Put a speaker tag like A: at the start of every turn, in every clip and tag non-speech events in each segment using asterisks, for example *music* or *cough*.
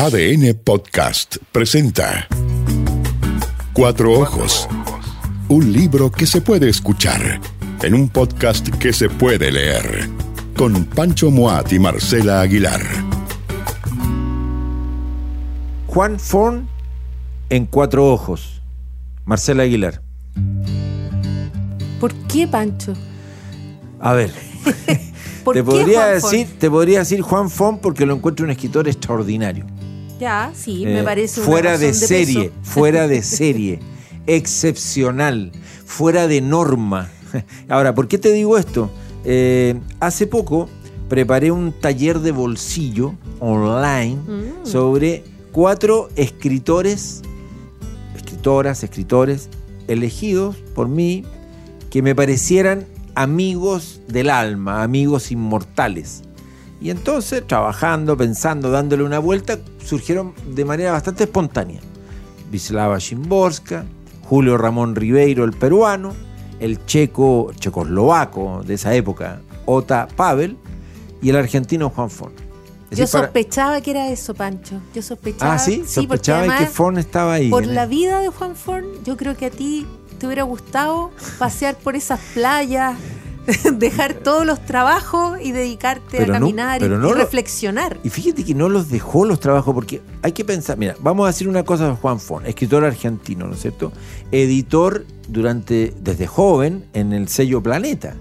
A: ADN Podcast presenta Cuatro Ojos. Un libro que se puede escuchar en un podcast que se puede leer. Con Pancho Moat y Marcela Aguilar.
B: Juan Forn en Cuatro Ojos. Marcela Aguilar.
C: ¿Por qué, Pancho?
B: A ver. *laughs*
C: ¿Por
B: te
C: qué
B: podría
C: Juan
B: decir, te podría decir Juan Fon porque lo encuentro un escritor extraordinario.
C: Ya, sí,
B: Eh,
C: me parece una
B: fuera de serie, fuera de *laughs* serie, excepcional, fuera de norma. *laughs* Ahora, ¿por qué te digo esto? Eh, hace poco preparé un taller de bolsillo online
C: Mm.
B: sobre cuatro escritores, escritoras, escritores elegidos por mí que me parecieran amigos del alma, amigos inmortales. Y entonces, trabajando, pensando, dándole una vuelta, surgieron de manera bastante espontánea. Wisława Szymborska, Julio Ramón Ribeiro, el peruano, el checo, checoslovaco de esa época, Ota Pavel, y el argentino Juan Fon.
C: Yo
B: decir, para-
C: sospechaba que era eso, Pancho. Yo sospechaba.
B: Ah, sí, sospechaba que Fon estaba ahí.
C: Por la
B: el-
C: vida de Juan Forn, yo creo que a ti te hubiera gustado pasear por esas playas, *laughs* dejar todos los trabajos y dedicarte
B: Pero
C: a caminar y-
B: no
C: reflexionar.
B: Y fíjate que no los dejó los trabajos, porque hay que pensar, mira, vamos a decir una cosa de Juan Fon, escritor argentino, ¿no es cierto? Editor durante, desde joven en el sello Planeta,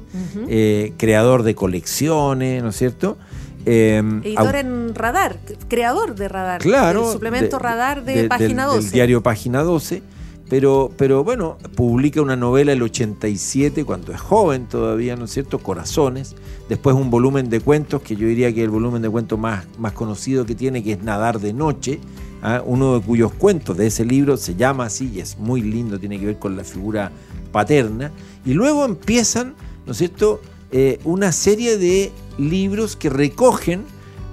B: eh, creador de colecciones, ¿no es cierto? Eh,
C: Editor en Radar, creador de Radar.
B: Claro.
C: del suplemento
B: de-
C: Radar de,
B: de-
C: Página
B: del,
C: 12.
B: Del diario Página 12. Pero, pero bueno, publica una novela el 87, cuando es joven todavía, ¿no es cierto? Corazones. Después un volumen de cuentos, que yo diría que es el volumen de cuentos más, más conocido que tiene, que es Nadar de Noche. ¿ah? Uno de cuyos cuentos de ese libro se llama así y es muy lindo, tiene que ver con la figura paterna. Y luego empiezan, ¿no es cierto?, Eh, una serie de libros que recogen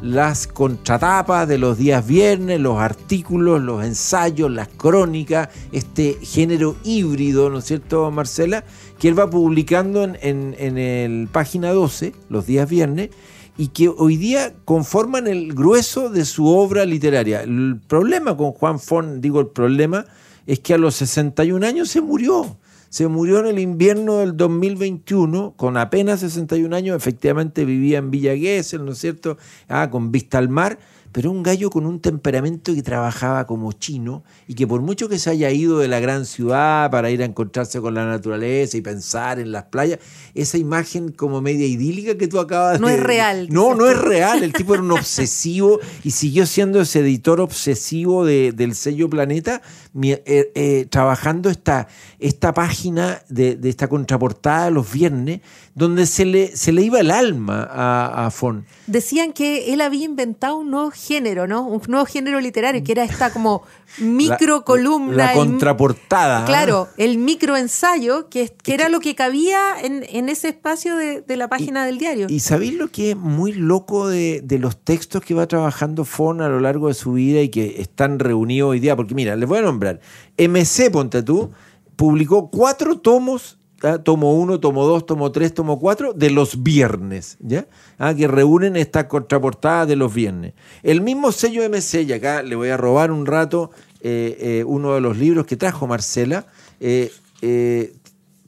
B: las contratapas de los días viernes, los artículos, los ensayos, las crónicas, este género híbrido, ¿no es cierto, Marcela? Que él va publicando en, en- el página 12, los días viernes, y que hoy día conforman el grueso de su obra literaria. El problema con Juan Fon, digo el problema, es que a los 61 años se murió. Se murió en el invierno del 2021, con apenas 61 años, efectivamente vivía en Villa Gesell, ¿no es cierto? Ah, con vista al mar, pero un gallo con un temperamento que trabajaba como chino y que por mucho que se haya ido de la gran ciudad para ir a encontrarse con la naturaleza y pensar en las playas, esa imagen como media idílica que tú acabas
C: No
B: de...
C: es real,
B: No, no es real. El tipo era un obsesivo y siguió siendo ese editor obsesivo de- del sello Planeta, eh, eh, trabajando esta, esta página de, de esta contraportada los viernes, donde se le, se le iba el alma a, a Fon.
C: Decían que él había inventado un nuevo género, ¿no? Un nuevo género literario, que era esta como micro *laughs* columna.
B: La
C: el-
B: contraportada.
C: Claro, el microensayo, que, que era lo que cabía en, en ese espacio de, de la página del diario.
B: ¿Y sabéis lo que es muy loco de, de los textos que va trabajando Fon a lo largo de su vida y que están reunidos hoy día? Porque mira, les voy a nombrar. MC, ponte tú, publicó cuatro tomos, tomo uno, tomo dos, tomo tres, tomo cuatro, de los viernes, ¿ya? Ah, que reúnen esta contraportada de los viernes. El mismo sello MC, y acá le voy a robar un rato eh, eh, uno de los libros que trajo Marcela, eh,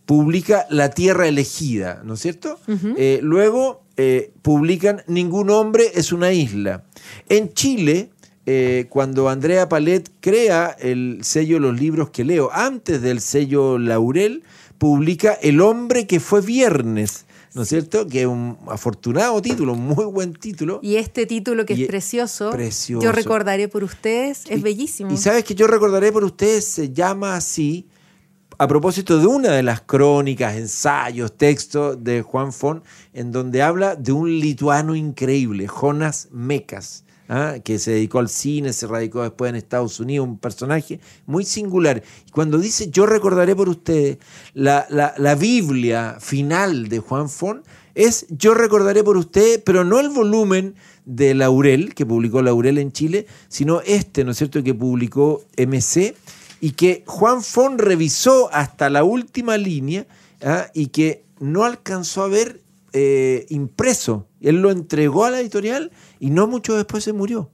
B: publica La Tierra Elegida, ¿no es cierto? Luego publican Ningún hombre es una isla. En Chile, eh, cuando Andrea Palet crea el sello Los libros que leo, antes del sello Laurel, publica El hombre que fue viernes. ¿No es cierto? Que es un afortunado título, un muy buen título.
C: Y este título que
B: Y
C: es precioso,
B: precioso.
C: yo recordaré por ustedes, es
B: Y-
C: bellísimo.
B: Y sabes que yo recordaré por ustedes, se llama así, a propósito de una de las crónicas, ensayos, textos de Juan Fon, en donde habla de un lituano increíble, Jonas Mecas, ¿ah? que se dedicó al cine, se radicó después en Estados Unidos, un personaje muy singular. Y cuando dice yo recordaré por ustedes, la, la- Biblia final de Juan Fon es yo recordaré por ustedes, pero no el volumen de Laurel, que publicó Laurel en Chile, sino este, ¿no es cierto?, que publicó MC y que Juan Fon revisó hasta la última línea ¿ah? y que no alcanzó a ver eh, impreso. Él lo entregó a la editorial y no mucho después se murió.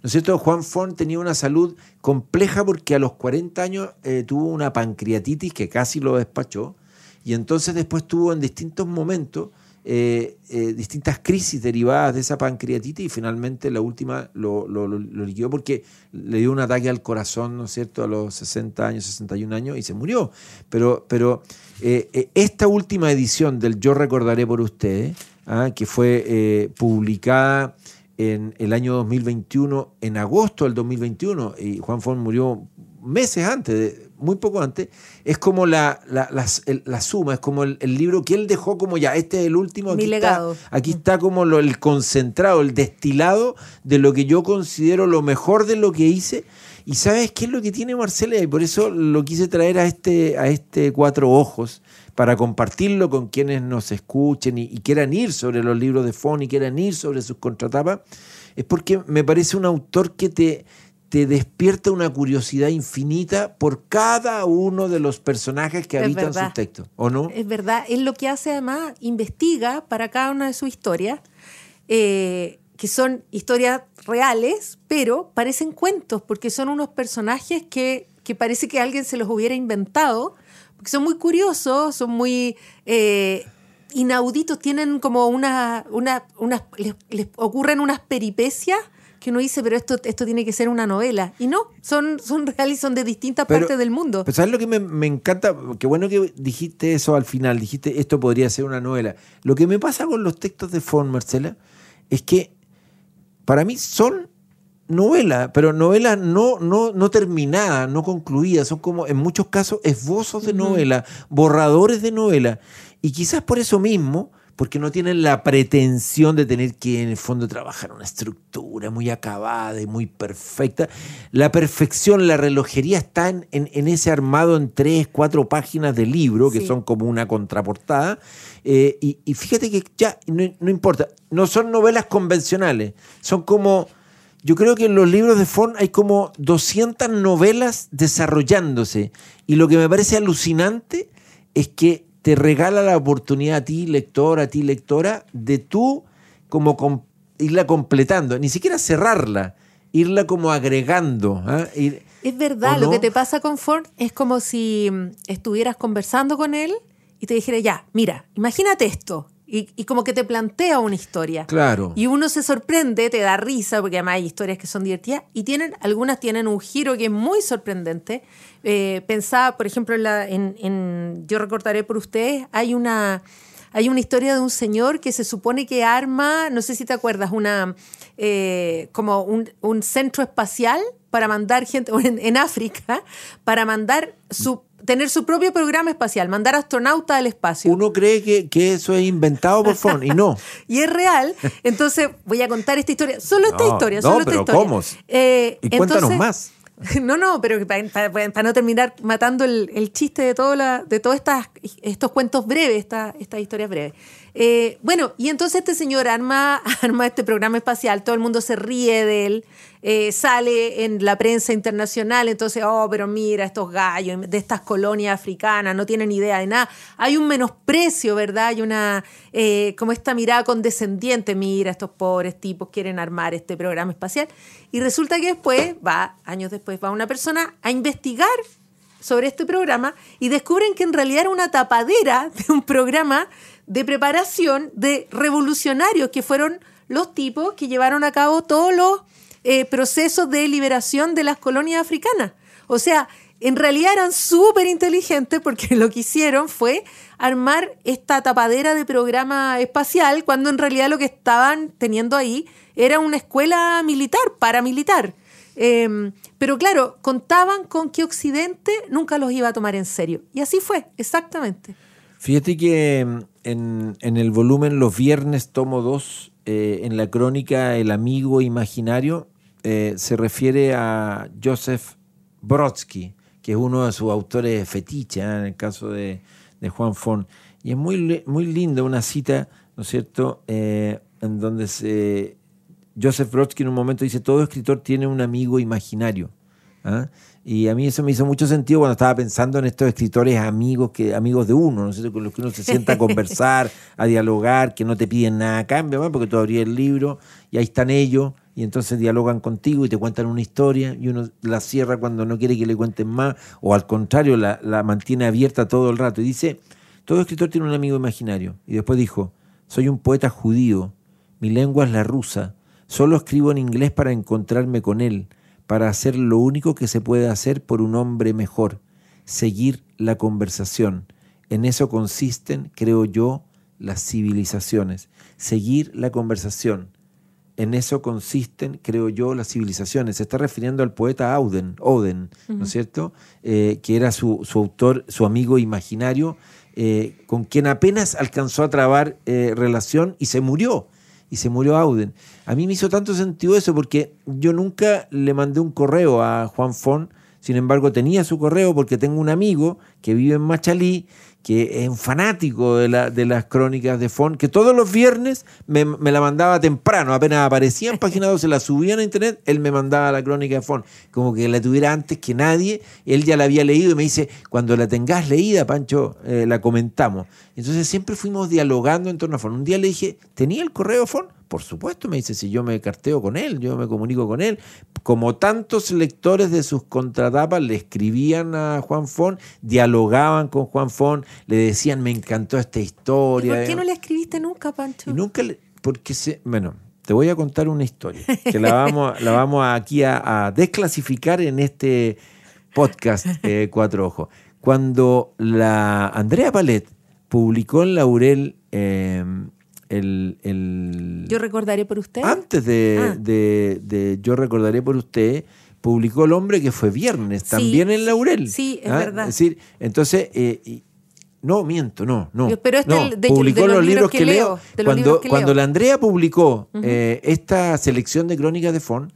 B: ¿no es cierto? Juan Fon tenía una salud compleja porque a los 40 años eh, tuvo una pancreatitis que casi lo despachó y entonces después tuvo en distintos momentos eh, eh, distintas crisis derivadas de esa pancreatitis y finalmente la última lo, liquidó porque le dio un ataque al corazón, ¿no es cierto?, a los 60 años, 61 años y se murió. Pero, pero eh, esta última edición del Yo Recordaré por Ustedes, ¿ah? que fue publicada en el año 2021, en agosto del 2021, y Juan Fon murió meses antes, muy poco antes, es como la, la, suma, es como el, libro que él dejó como ya, este es el último.
C: Aquí Mi
B: está,
C: legado.
B: Aquí está como lo, el concentrado, el destilado de lo que yo considero lo mejor de lo que hice. Y sabes qué es lo que tiene Marcela, y por eso lo quise traer a este, a este Cuatro Ojos, para compartirlo con quienes nos escuchen y, quieran ir sobre los libros de Fon y quieran ir sobre sus contratapas, es porque me parece un autor que te, te despierta una curiosidad infinita por cada uno de los personajes que habitan sus textos, ¿o no?
C: Es verdad, es lo que hace además, investiga para cada una de sus historias, eh, que son historias reales, pero parecen cuentos, porque son unos personajes que, parece que alguien se los hubiera inventado, porque son muy curiosos, son muy... Eh, inauditos, tienen como una, una, les ocurren unas peripecias que uno dice, pero esto, esto tiene que ser una novela. Y no, son, son reales, son de distintas partes del mundo.
B: Pero ¿sabes lo que me, encanta? Qué bueno que dijiste eso al final, dijiste, esto podría ser una novela. Lo que me pasa con los textos de Fon, Marcela, es que para mí son novelas, pero novelas no, no, no terminadas, no concluidas, son como en muchos casos esbozos de novela, borradores de novela. Y quizás por eso mismo porque no tienen la pretensión de tener que en el fondo trabajar una estructura muy acabada y muy perfecta. La perfección, la relojería está en, ese armado en tres, cuatro páginas de libro, que son como una contraportada. Eh, y, fíjate que ya no, importa, no son novelas convencionales, son como... Yo creo que en los libros de Fon hay como 200 novelas desarrollándose. Y lo que me parece alucinante es que te regala la oportunidad a ti, lector, a ti, lectora, de tú como irla completando, ni siquiera cerrarla, irla como agregando. ¿ah?
C: es verdad, lo que te pasa con Ford es como si estuvieras conversando con él y te dijera, ya, mira, imagínate esto, y, como que te plantea una historia.
B: Claro.
C: Y uno se sorprende, te da risa, porque además hay historias que son divertidas, y tienen, algunas tienen un giro que es muy sorprendente. Eh, pensaba, por ejemplo, en, en, Yo recordaré por ustedes, hay una, hay una historia de un señor que se supone que arma, no sé si te acuerdas, una eh, como un, un, centro espacial para mandar gente *laughs* en, en África, para mandar su tener su propio programa espacial, mandar astronautas al espacio.
B: Uno cree que, eso es inventado por Fon y no. *laughs*
C: y es real. Entonces voy a contar esta historia. Solo esta historia. Solo esta historia.
B: ¿cómo? Eh, y cuéntanos más. *laughs*
C: No, no, pero para, no terminar matando el, chiste de, todo la, de todos estos cuentos breves, estas historias breves. Eh, bueno, y entonces este señor arma, *laughs* arma este programa espacial, todo el mundo se ríe de él, eh, sale en la prensa internacional, entonces, oh, pero mira, estos gallos de estas colonias africanas no tienen idea de nada. Hay un menosprecio, ¿verdad? Hay una, eh, como esta mirada condescendiente, mira, estos pobres tipos quieren armar este programa espacial. Y resulta que después, va, años después, va una persona a investigar sobre este programa y descubren que en realidad era una tapadera *laughs* de un programa de preparación de revolucionarios que fueron los tipos que llevaron a cabo todos los eh, procesos de liberación de las colonias africanas. O sea, en realidad eran súper inteligentes porque *laughs* lo que hicieron fue armar esta tapadera de programa espacial cuando en realidad lo que estaban teniendo ahí era una escuela militar, paramilitar. Em, pero claro, contaban con que Occidente nunca los iba a tomar en serio. Y así fue, exactamente.
B: Fíjate que em, en, el volumen Los Viernes, tomo 2, eh, en la crónica El Amigo Imaginario, eh, se refiere a Joseph Brodsky, que es uno de sus autores fetiche, ¿eh? en el caso de, Juan Fon. Y es muy, muy linda una cita, ¿no es cierto?, en donde se, Joseph Brodsky en un momento dice, todo escritor tiene un amigo imaginario. ¿ah? Y a mí eso me hizo mucho sentido cuando estaba pensando en estos escritores amigos que amigos de uno, ¿no con los que uno se sienta a *laughs* conversar, a dialogar, que no te piden nada a cambio, porque tú abrías el libro y ahí están ellos y entonces dialogan contigo y te cuentan una historia y uno la cierra cuando no quiere que le cuenten más o al contrario la, mantiene abierta todo el rato. Y dice, todo escritor tiene un amigo imaginario. Y después dijo, soy un poeta judío, mi lengua es la rusa, solo escribo en inglés para encontrarme con él, para hacer lo único que se puede hacer por un hombre mejor, seguir la conversación. En eso consisten, creo yo, las civilizaciones. Seguir la conversación. En eso consisten, creo yo, las civilizaciones. Se está refiriendo al poeta Auden, Oden, ¿no es cierto? Eh, que era su, su, autor, su amigo imaginario, eh, con quien apenas alcanzó a trabar eh, relación y se murió. Y se murió Auden. A mí me hizo tanto sentido eso porque yo nunca le mandé un correo a Juan Fon, sin embargo tenía su correo porque tengo un amigo que vive en Machalí que es un fanático de, la, de las crónicas de Fon, que todos los viernes me, me, la mandaba temprano, apenas aparecía en página 2, se la subían a internet, él me mandaba la crónica de Fon, como que la tuviera antes que nadie, él ya la había leído y me dice, cuando la tengas leída, Pancho, eh, la comentamos. Entonces siempre fuimos dialogando en torno a Fon. Un día le dije, ¿tenía el correo Fon? Por supuesto, me dice, si yo me carteo con él, yo me comunico con él. Como tantos lectores de sus contratapas le escribían a Juan Fon, dialogaban con Juan Fon, le decían, me encantó esta historia.
C: ¿Y ¿Por qué no le escribiste nunca, Pancho?
B: Y nunca le, porque se, bueno, te voy a contar una historia, que la vamos, la vamos aquí a, a desclasificar en este podcast eh, Cuatro Ojos. Cuando la Andrea Palet publicó en Laurel eh, el, el,
C: Yo recordaré por usted.
B: Antes de, ah. de, de, Yo recordaré por usted, publicó El hombre que fue viernes, también
C: sí,
B: en Laurel.
C: Sí, es ¿ah? verdad.
B: Es decir, entonces, eh, no, miento, no, no.
C: Pero este
B: no,
C: de,
B: publicó
C: de los,
B: los, libros
C: que,
B: que
C: leo.
B: Cuando, cuando la Andrea publicó uh -huh. eh, esta selección de crónicas de Fon,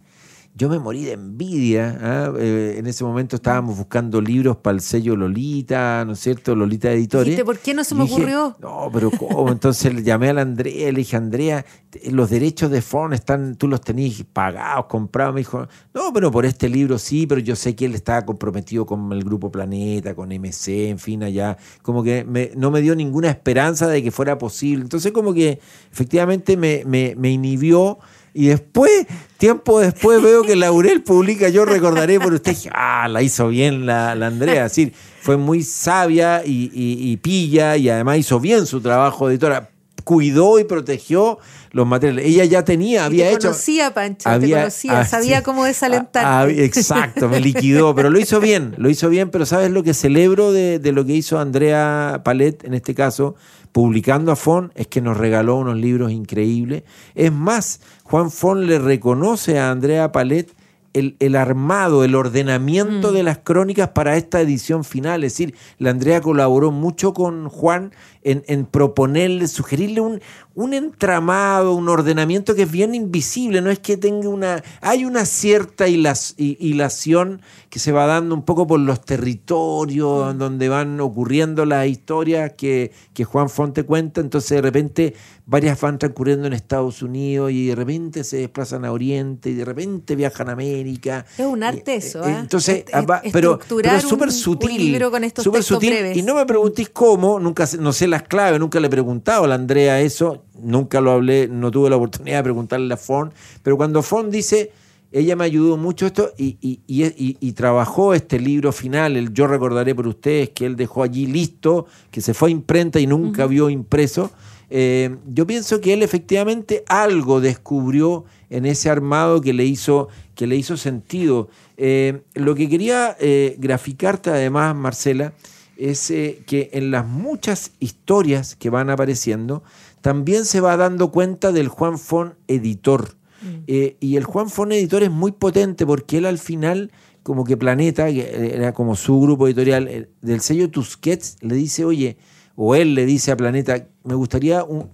B: yo me morí de envidia. ¿ah? Eh, en ese momento estábamos buscando libros para el sello Lolita, ¿no es cierto? Lolita Editores.
C: ¿Por qué no se me
B: dije,
C: ocurrió?
B: No, pero ¿cómo? Entonces le llamé a la Andrea, le dije, Andrea, los derechos de Fon están, tú los tenés pagados, comprados. Me dijo, no, pero por este libro sí, pero yo sé que él estaba comprometido con el Grupo Planeta, con MC, en fin, allá. Como que me, no me dio ninguna esperanza de que fuera posible. Entonces, como que efectivamente me, me, me inhibió. Y después, tiempo después, veo que Laurel publica Yo recordaré por usted. Ah, la hizo bien la, la Andrea. Es decir, fue muy sabia y, y, y, pilla y además hizo bien su trabajo de editora. Cuidó y protegió los materiales. Ella ya tenía, había
C: te
B: hecho.
C: Conocía, Pancho, había, te conocía, ah, sabía sí, cómo desalentar.
B: Ah, *laughs* exacto, me liquidó, pero lo hizo bien, lo hizo bien. Pero ¿sabes lo que celebro de, de lo que hizo Andrea Palet en este caso? publicando a Fon es que nos regaló unos libros increíbles. Es más, Juan Fon le reconoce a Andrea Palet el, el armado, el ordenamiento mm. de las crónicas para esta edición final. Es decir, la Andrea colaboró mucho con Juan en, en proponerle, sugerirle un, un, entramado, un ordenamiento que es bien invisible, no es que tenga una... Hay una cierta hilas, hilación que se va dando un poco por los territorios mm. donde van ocurriendo las historias que, que Juan Fonte cuenta, entonces de repente varias van transcurriendo en Estados Unidos y de repente se desplazan a Oriente y de repente viajan a América.
C: Es un arte eso, ¿eh?
B: Entonces, es, pero, pero es súper sutil. Súper sutil.
C: Breves.
B: Y no me preguntéis cómo, nunca no sé las claves, nunca le he preguntado a la Andrea eso, nunca lo hablé, no tuve la oportunidad de preguntarle a Fon, pero cuando Fon dice, ella me ayudó mucho esto y, y, y, y, trabajó este libro final, el Yo recordaré por ustedes, que él dejó allí listo, que se fue a imprenta y nunca uh -huh. vio impreso. Eh, yo pienso que él efectivamente algo descubrió en ese armado que le hizo, que le hizo sentido. Eh, lo que quería eh, graficarte además, Marcela, es que en las muchas historias que van apareciendo, también se va dando cuenta del Juan Fon editor. Mm. Y el Juan Fon editor es muy potente porque él al final, como que Planeta, que era como su grupo editorial, del sello Tusquets, le dice, oye, o él le dice a Planeta, me gustaría un,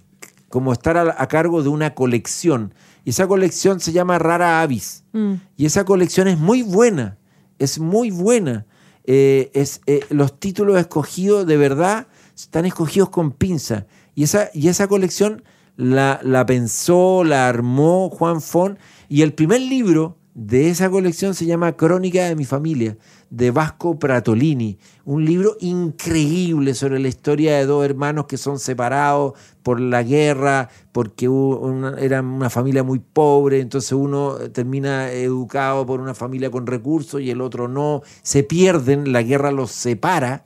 B: como estar a, a, cargo de una colección. Y esa colección se llama Rara Avis. Mm. Y esa colección es muy buena, es muy buena eh, es, eh, los títulos escogidos de verdad están escogidos con pinza. Y esa, y esa colección la, la, pensó, la armó Juan Fon. Y el primer libro de esa colección se llama Crónica de mi familia, de Vasco Pratolini, un libro increíble sobre la historia de dos hermanos que son separados por la guerra, porque eran una familia muy pobre, entonces uno termina educado por una familia con recursos y el otro no, se pierden, la guerra los separa.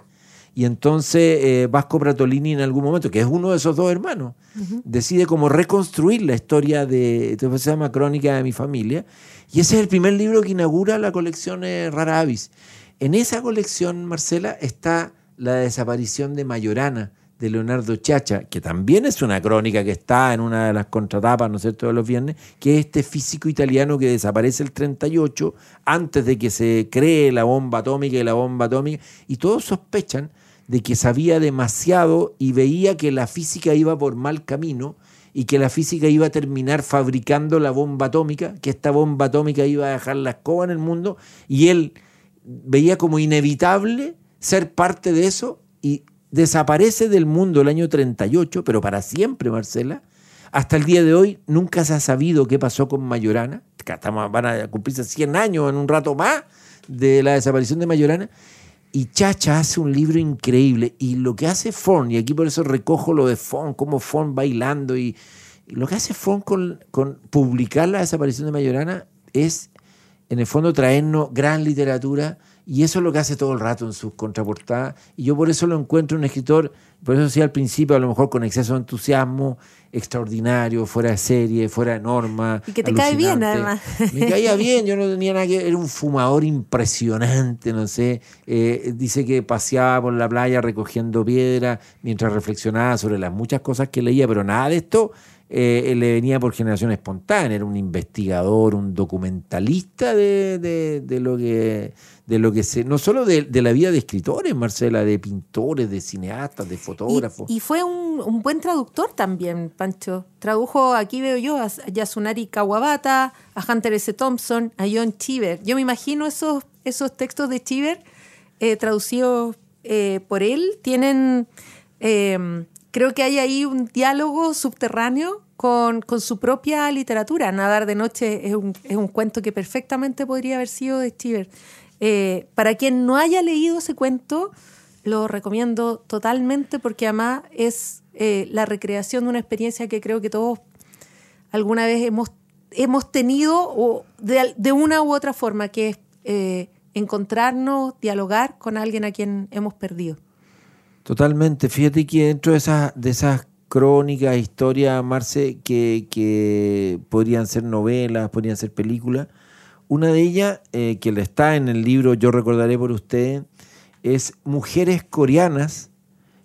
B: Y entonces eh, Vasco Pratolini en algún momento, que es uno de esos dos hermanos, decide como reconstruir la historia de, se llama Crónica de mi familia, y ese es el primer libro que inaugura la colección eh, Rara Avis. En esa colección, Marcela, está la desaparición de Mayorana, de Leonardo Chacha, que también es una crónica que está en una de las contratapas, ¿no es cierto?, de los viernes, que es este físico italiano que desaparece el 38, antes de que se cree la bomba atómica y la bomba atómica, y todos sospechan de que sabía demasiado y veía que la física iba por mal camino, y que la física iba a terminar fabricando la bomba atómica, que esta bomba atómica iba a dejar la escoba en el mundo, y él veía como inevitable ser parte de eso y desaparece del mundo el año 38, pero para siempre, Marcela. Hasta el día de hoy nunca se ha sabido qué pasó con Mayorana. Estamos, van a cumplirse 100 años en un rato más de la desaparición de Mayorana. Y Chacha hace un libro increíble. Y lo que hace Fon, y aquí por eso recojo lo de Fon, como Fon bailando, y, lo que hace Fon con, con, publicar la desaparición de Mayorana es, en el fondo, traernos gran literatura. Y eso es lo que hace todo el rato en sus contraportadas. Y yo por eso lo encuentro un escritor, por eso decía al principio, a lo mejor con exceso de entusiasmo, extraordinario, fuera de serie, fuera de norma.
C: Y que te cae bien, además.
B: Me caía bien, yo no tenía nada que. Era un fumador impresionante, no sé. Eh, dice que paseaba por la playa recogiendo piedra mientras reflexionaba sobre las muchas cosas que leía, pero nada de esto eh, le venía por generación espontánea. Era un investigador, un documentalista de, de lo que de lo que se, no solo de, la vida de escritores, Marcela, de pintores, de cineastas, de fotógrafos.
C: Y, fue un, buen traductor también, Pancho. Tradujo, aquí veo yo, a Yasunari Kawabata, a Hunter S. Thompson, a John Cheever. Yo me imagino esos, esos textos de Cheever eh, traducidos eh, por él. Tienen, creo que hay ahí un diálogo subterráneo con, con, su propia literatura. Nadar de noche es un, es un cuento que perfectamente podría haber sido de Cheever. Eh, para quien no haya leído ese cuento, lo recomiendo totalmente porque además es eh, la recreación de una experiencia que creo que todos alguna vez hemos, hemos tenido o de, una u otra forma, que es eh, encontrarnos, dialogar con alguien a quien hemos perdido.
B: Totalmente. Fíjate que dentro de esas, crónicas, historias, Marce, que, que podrían ser novelas, podrían ser películas, una de ellas, eh, que está en el libro Yo recordaré por usted, es mujeres coreanas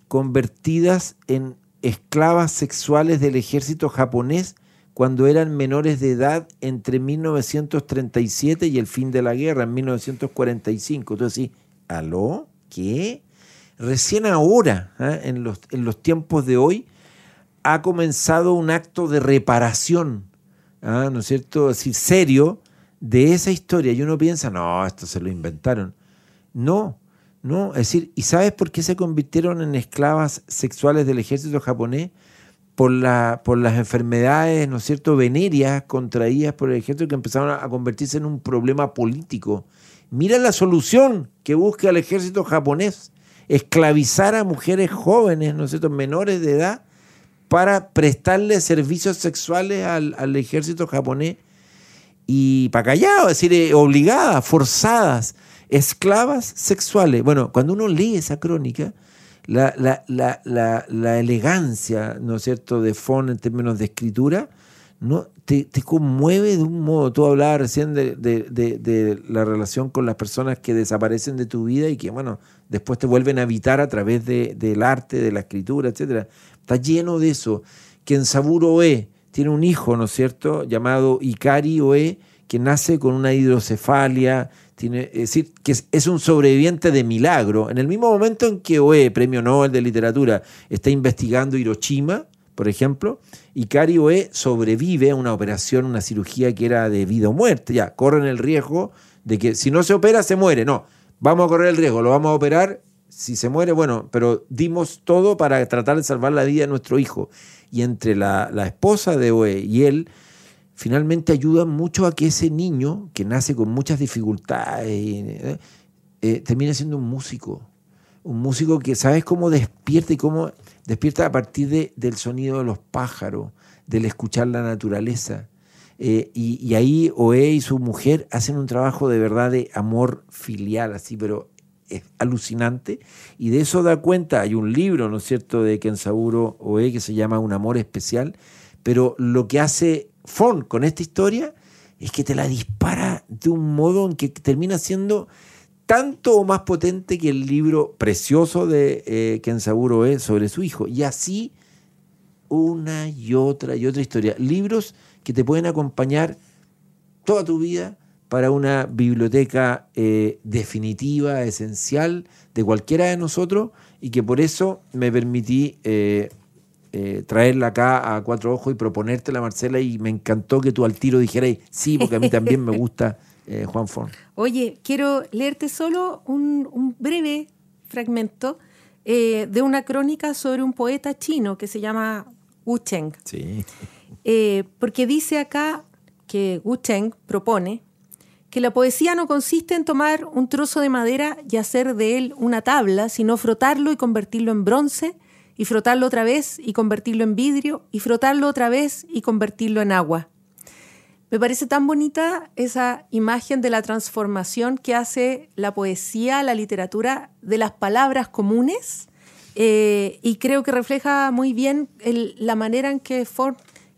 B: convertidas en esclavas sexuales del ejército japonés cuando eran menores de edad entre 1937 y el fin de la guerra, en 1945. Entonces, ¿aló? ¿Qué? Recién ahora, ¿ah? en, los, tiempos de hoy, ha comenzado un acto de reparación, ¿ah? ¿no es cierto? Es decir, serio, de esa historia y uno piensa, no, esto se lo inventaron. No, no, es decir, ¿y sabes por qué se convirtieron en esclavas sexuales del ejército japonés? Por, por las enfermedades, ¿no es cierto?, venéreas contraídas por el ejército que empezaron a, convertirse en un problema político. Mira la solución que busca el ejército japonés, esclavizar a mujeres jóvenes, ¿no es cierto?, menores de edad, para prestarle servicios sexuales al, al ejército japonés y para callado, es decir, eh, obligadas, forzadas, esclavas sexuales. Bueno, cuando uno lee esa crónica, la, la, elegancia, ¿no es cierto?, de Fon en términos de escritura, ¿no? Te, conmueve de un modo. Tú hablabas recién de, la relación con las personas que desaparecen de tu vida y que, bueno, después te vuelven a habitar a través del arte, de la escritura, etc. Está lleno de eso. Que en Saburo E, tiene un hijo, ¿no es cierto?, llamado Ikari Oe, que nace con una hidrocefalia, tiene, es decir, que es, un sobreviviente de milagro. En el mismo momento en que Oe, premio Nobel de Literatura, está investigando Hiroshima, por ejemplo, Ikari Oe sobrevive a una operación, una cirugía que era de vida o muerte. Ya, corren el riesgo de que si no se opera, se muere. No, vamos a correr el riesgo, lo vamos a operar. Si se muere, bueno, pero dimos todo para tratar de salvar la vida de nuestro hijo y entre la, esposa de Oe y él finalmente ayudan mucho a que ese niño, que nace con muchas dificultades, eh, eh, termine siendo un músico. Un músico que sabes cómo despierta y cómo despierta a partir de, del sonido de los pájaros, del escuchar la naturaleza. Eh, y, ahí Oe y su mujer hacen un trabajo de verdad de amor filial, así, pero es alucinante. Y de eso da cuenta, hay un libro, ¿no es cierto?, de Kensaburo Oe que se llama Un amor especial, pero lo que hace Fon con esta historia es que te la dispara de un modo en que termina siendo tanto o más potente que el libro precioso de eh, Kensaburo E sobre su hijo. Y así una y otra y otra historia. Libros que te pueden acompañar toda tu vida para una biblioteca eh, definitiva, esencial de cualquiera de nosotros y que por eso me permití eh, eh, traerla acá a Cuatro Ojos y proponértela, Marcela, y me encantó que tú al tiro dijeras, sí, porque a mí también me gusta eh, Juan Fon.
C: Oye, quiero leerte solo un, un breve fragmento eh, de una crónica sobre un poeta chino que se llama Wu Cheng.
B: Sí. *laughs*
C: Eh, porque dice acá que Wu Cheng propone que la poesía no consiste en tomar un trozo de madera y hacer de él una tabla, sino frotarlo y convertirlo en bronce y frotarlo otra vez y convertirlo en vidrio y frotarlo otra vez y convertirlo en agua. Me parece tan bonita esa imagen de la transformación que hace la poesía, la literatura, de las palabras comunes eh, y creo que refleja muy bien la manera en que Ford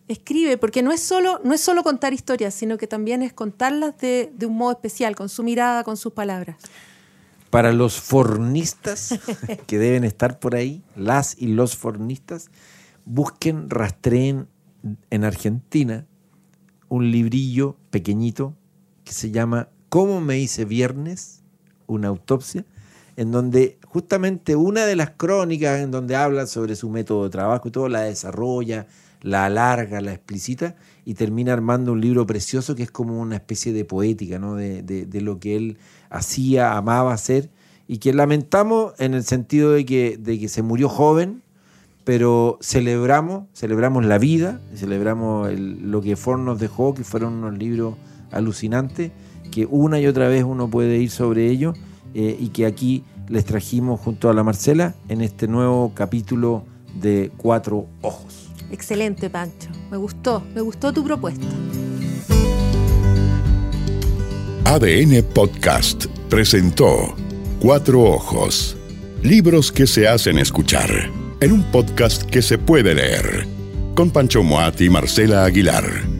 C: escribe, porque no es solo, no es solo contar historias, sino que también es contarlas de, de un modo especial, con su mirada, con sus palabras.
B: Para los fornistas que deben estar por ahí, las y los fornistas, busquen, rastreen en Argentina un librillo pequeñito que se llama ¿Cómo me hice viernes? Una autopsia, en donde justamente una de las crónicas en donde habla sobre su método de trabajo y todo, la desarrolla, la alarga, la explicita y termina armando un libro precioso que es como una especie de poética de, lo que él hacía, amaba hacer y que lamentamos en el sentido de que se murió joven, pero celebramos, celebramos la vida, celebramos el, lo que Ford nos dejó, que fueron unos libros alucinantes, que una y otra vez uno puede ir sobre ello eh, y que aquí les trajimos junto a la Marcela en este nuevo capítulo de Cuatro Ojos.
C: Excelente, Pancho. Me gustó, me gustó tu propuesta.
A: ADN Podcast presentó Cuatro Ojos. Libros que se hacen escuchar en un podcast que se puede leer. Con Pancho Moat y Marcela Aguilar.